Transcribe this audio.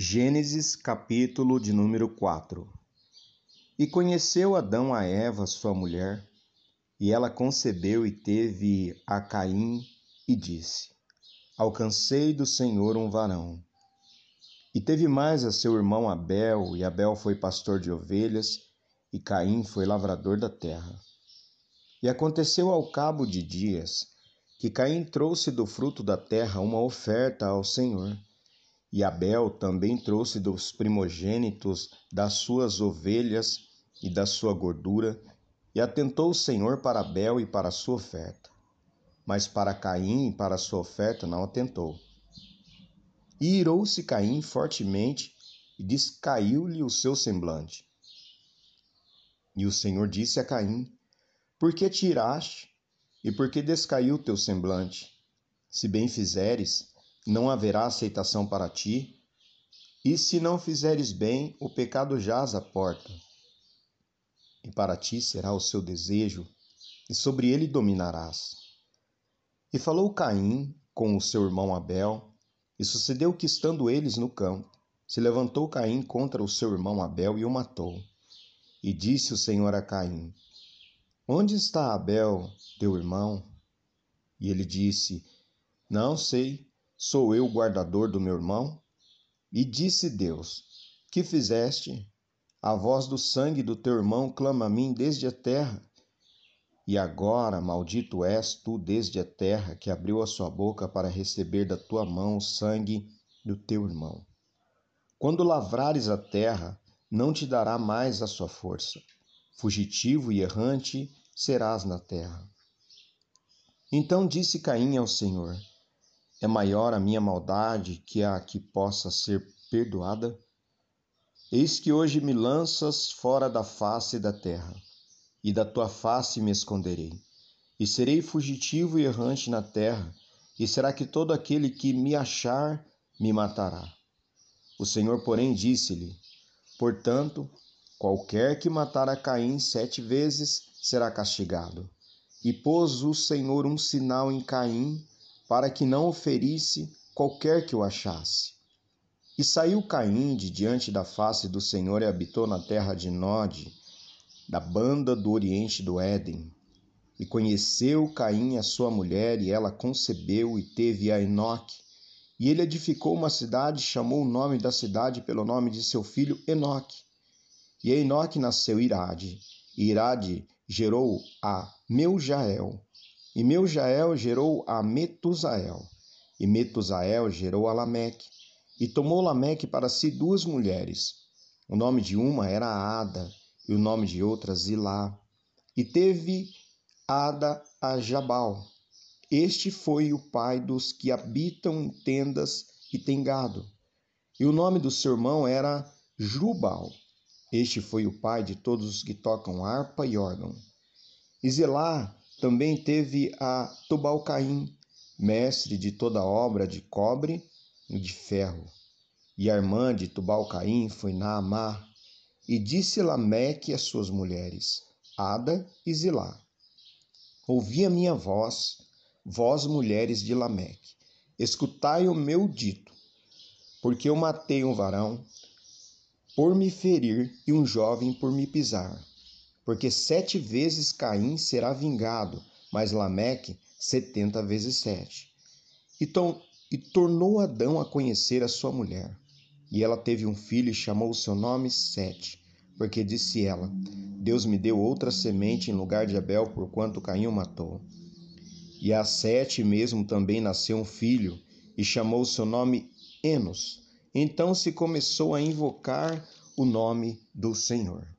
Gênesis capítulo de número 4 E conheceu Adão a Eva, sua mulher, e ela concebeu e teve a Caim e disse: Alcancei do Senhor um varão. E teve mais a seu irmão Abel, e Abel foi pastor de ovelhas, e Caim foi lavrador da terra. E aconteceu ao cabo de dias que Caim trouxe do fruto da terra uma oferta ao Senhor. E Abel também trouxe dos primogênitos das suas ovelhas e da sua gordura, e atentou o Senhor para Abel e para a sua oferta. Mas para Caim e para a sua oferta não atentou. E irou-se Caim fortemente e descaiu-lhe o seu semblante. E o Senhor disse a Caim: Por que tiraste e por que descaiu teu semblante? Se bem fizeres, não haverá aceitação para ti. E se não fizeres bem, o pecado jaz à porta. E para ti será o seu desejo, e sobre ele dominarás. E falou Caim com o seu irmão Abel, e sucedeu que, estando eles no campo, se levantou Caim contra o seu irmão Abel e o matou. E disse o Senhor a Caim: Onde está Abel, teu irmão? E ele disse: Não sei. Sou eu o guardador do meu irmão? E disse Deus: Que fizeste? A voz do sangue do teu irmão clama a mim desde a terra. E agora, maldito és tu desde a terra, que abriu a sua boca para receber da tua mão o sangue do teu irmão. Quando lavrares a terra, não te dará mais a sua força. Fugitivo e errante serás na terra. Então disse Caim ao Senhor: é maior a minha maldade que a que possa ser perdoada? Eis que hoje me lanças fora da face da terra, e da tua face me esconderei, e serei fugitivo e errante na terra, e será que todo aquele que me achar me matará? O Senhor, porém, disse-lhe: Portanto, qualquer que matar a Caim sete vezes será castigado. E pôs o Senhor um sinal em Caim para que não o ferisse qualquer que o achasse. E saiu Caim de diante da face do Senhor e habitou na terra de Nod, da banda do oriente do Éden. E conheceu Caim a sua mulher, e ela concebeu e teve a Enoque. E ele edificou uma cidade, chamou o nome da cidade pelo nome de seu filho Enoque. E Enoque nasceu Irade, e Irade gerou a Meujael, e Meujael gerou a Metusael, e Metusael gerou a Lameque, e tomou Lameque para si duas mulheres. O nome de uma era Ada, e o nome de outra Zilá. E teve Ada a Jabal. Este foi o pai dos que habitam em tendas e têm gado. E o nome do seu irmão era Jubal. Este foi o pai de todos os que tocam harpa e órgão. E Zilá também teve a Tubalcaim, mestre de toda obra de cobre e de ferro. E a irmã de Tubalcaim foi Naamá, e disse Lameque às suas mulheres, Ada e Zilá: Ouvi a minha voz, vós mulheres de Lameque, escutai o meu dito, porque eu matei um varão por me ferir e um jovem por me pisar porque sete vezes Caim será vingado, mas Lameque setenta vezes sete. Então, e tornou Adão a conhecer a sua mulher. E ela teve um filho e chamou o seu nome Sete, porque disse ela: Deus me deu outra semente em lugar de Abel, porquanto Caim o matou. E a Sete mesmo também nasceu um filho, e chamou o seu nome Enos. Então se começou a invocar o nome do Senhor.